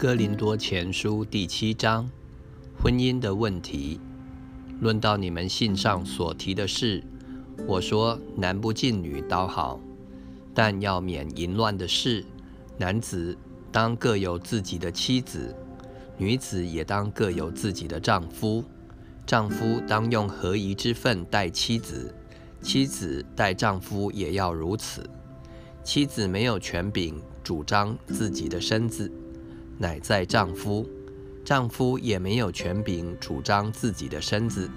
哥林多前书第七章，婚姻的问题。论到你们信上所提的事，我说男不近女倒好，但要免淫乱的事。男子当各有自己的妻子，女子也当各有自己的丈夫。丈夫当用合宜之分待妻子，妻子待丈夫也要如此。妻子没有权柄主张自己的身子。乃在丈夫，丈夫也没有权柄主张自己的身子，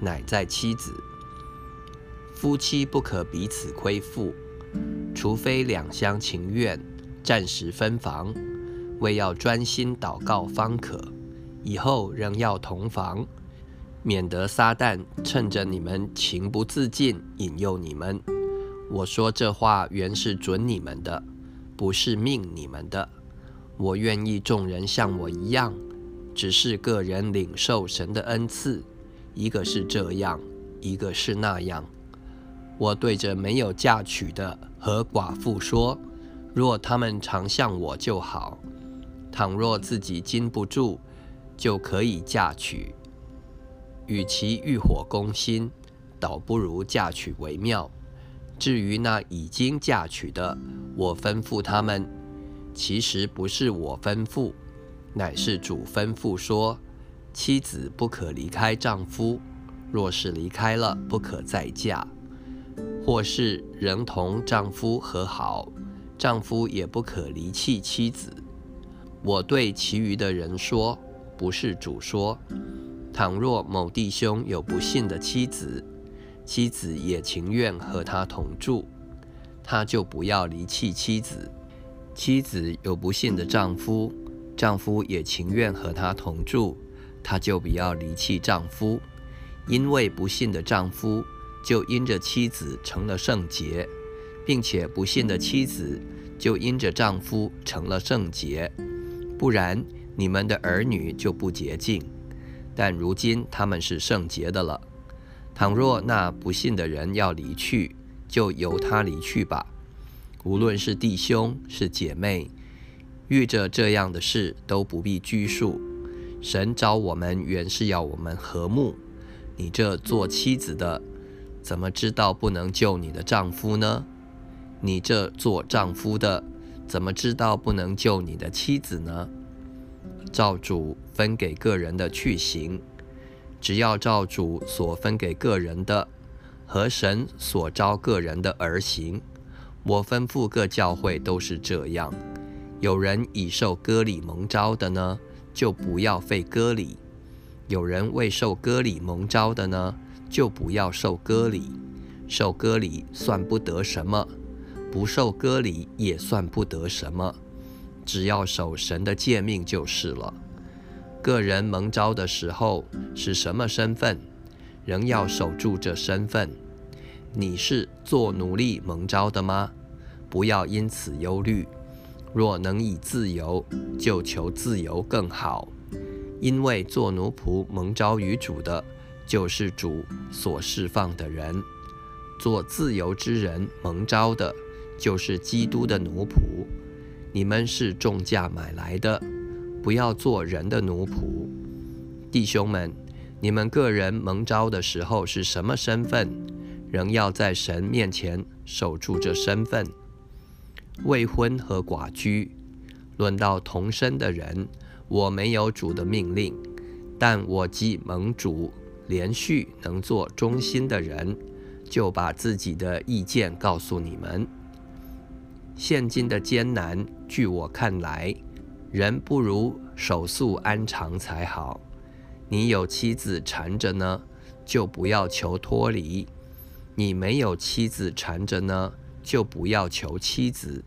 乃在妻子。夫妻不可彼此亏负，除非两厢情愿，暂时分房，为要专心祷告方可。以后仍要同房，免得撒旦趁着你们情不自禁引诱你们。我说这话原是准你们的，不是命你们的。我愿意众人像我一样，只是个人领受神的恩赐，一个是这样，一个是那样。我对着没有嫁娶的和寡妇说：若他们常像我就好；倘若自己禁不住，就可以嫁娶。与其欲火攻心，倒不如嫁娶为妙。至于那已经嫁娶的，我吩咐他们。其实不是我吩咐，乃是主吩咐说：妻子不可离开丈夫，若是离开了，不可再嫁；或是仍同丈夫和好，丈夫也不可离弃妻子。我对其余的人说，不是主说：倘若某弟兄有不幸的妻子，妻子也情愿和他同住，他就不要离弃妻子。妻子有不幸的丈夫，丈夫也情愿和她同住，她就不要离弃丈夫。因为不幸的丈夫就因着妻子成了圣洁，并且不幸的妻子就因着丈夫成了圣洁。不然，你们的儿女就不洁净。但如今他们是圣洁的了。倘若那不幸的人要离去，就由他离去吧。无论是弟兄是姐妹，遇着这样的事都不必拘束。神找我们原是要我们和睦。你这做妻子的，怎么知道不能救你的丈夫呢？你这做丈夫的，怎么知道不能救你的妻子呢？照主分给个人的去行，只要照主所分给个人的和神所招个人的而行。我吩咐各教会都是这样：有人已受割礼蒙召的呢，就不要费割礼；有人未受割礼蒙召的呢，就不要受割礼。受割礼算不得什么，不受割礼也算不得什么，只要守神的诫命就是了。个人蒙召的时候是什么身份，仍要守住这身份。你是做奴隶蒙招的吗？不要因此忧虑。若能以自由，就求自由更好。因为做奴仆蒙招于主的，就是主所释放的人；做自由之人蒙招的，就是基督的奴仆。你们是重价买来的，不要做人的奴仆。弟兄们，你们个人蒙招的时候是什么身份？仍要在神面前守住这身份。未婚和寡居，论到同生的人，我没有主的命令，但我既蒙主连续能做忠心的人，就把自己的意见告诉你们。现今的艰难，据我看来，人不如守素安常才好。你有妻子缠着呢，就不要求脱离。你没有妻子缠着呢，就不要求妻子。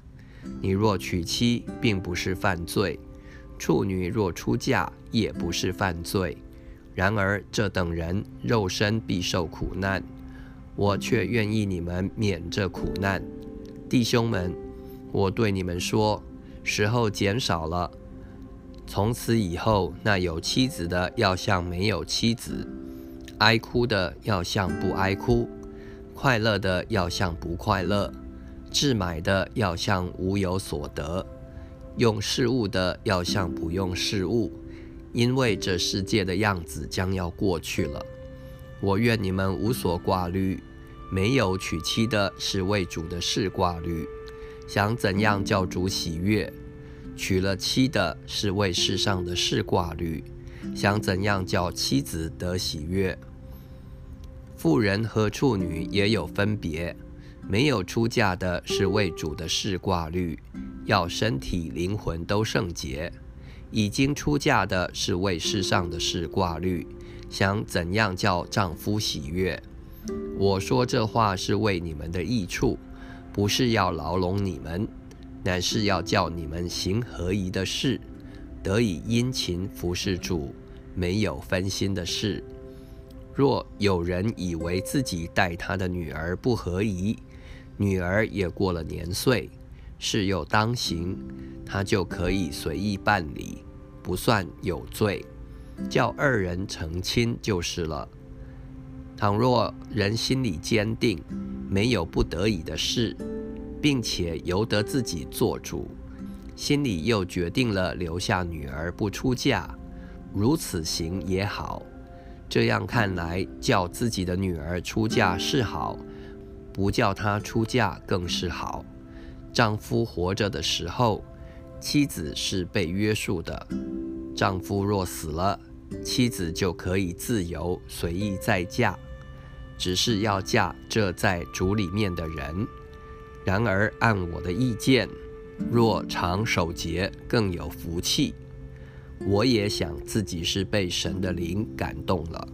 你若娶妻，并不是犯罪；处女若出嫁，也不是犯罪。然而这等人肉身必受苦难，我却愿意你们免这苦难。弟兄们，我对你们说，时候减少了。从此以后，那有妻子的要像没有妻子，哀哭的要像不哀哭。快乐的要像不快乐，置买的要像无有所得，用事物的要像不用事物，因为这世界的样子将要过去了。我愿你们无所挂虑。没有娶妻的是为主的事挂虑，想怎样叫主喜悦；娶了妻的是为世上的事挂虑，想怎样叫妻子得喜悦。妇人和处女也有分别，没有出嫁的是为主的事挂虑，要身体灵魂都圣洁；已经出嫁的是为世上的事挂虑，想怎样叫丈夫喜悦。我说这话是为你们的益处，不是要牢笼你们，乃是要叫你们行合宜的事，得以殷勤服侍主，没有分心的事。若有人以为自己待他的女儿不合宜，女儿也过了年岁，事又当行，他就可以随意办理，不算有罪，叫二人成亲就是了。倘若人心里坚定，没有不得已的事，并且由得自己做主，心里又决定了留下女儿不出嫁，如此行也好。这样看来，叫自己的女儿出嫁是好，不叫她出嫁更是好。丈夫活着的时候，妻子是被约束的；丈夫若死了，妻子就可以自由随意再嫁。只是要嫁这在主里面的人。然而按我的意见，若常守节，更有福气。我也想自己是被神的灵感动了。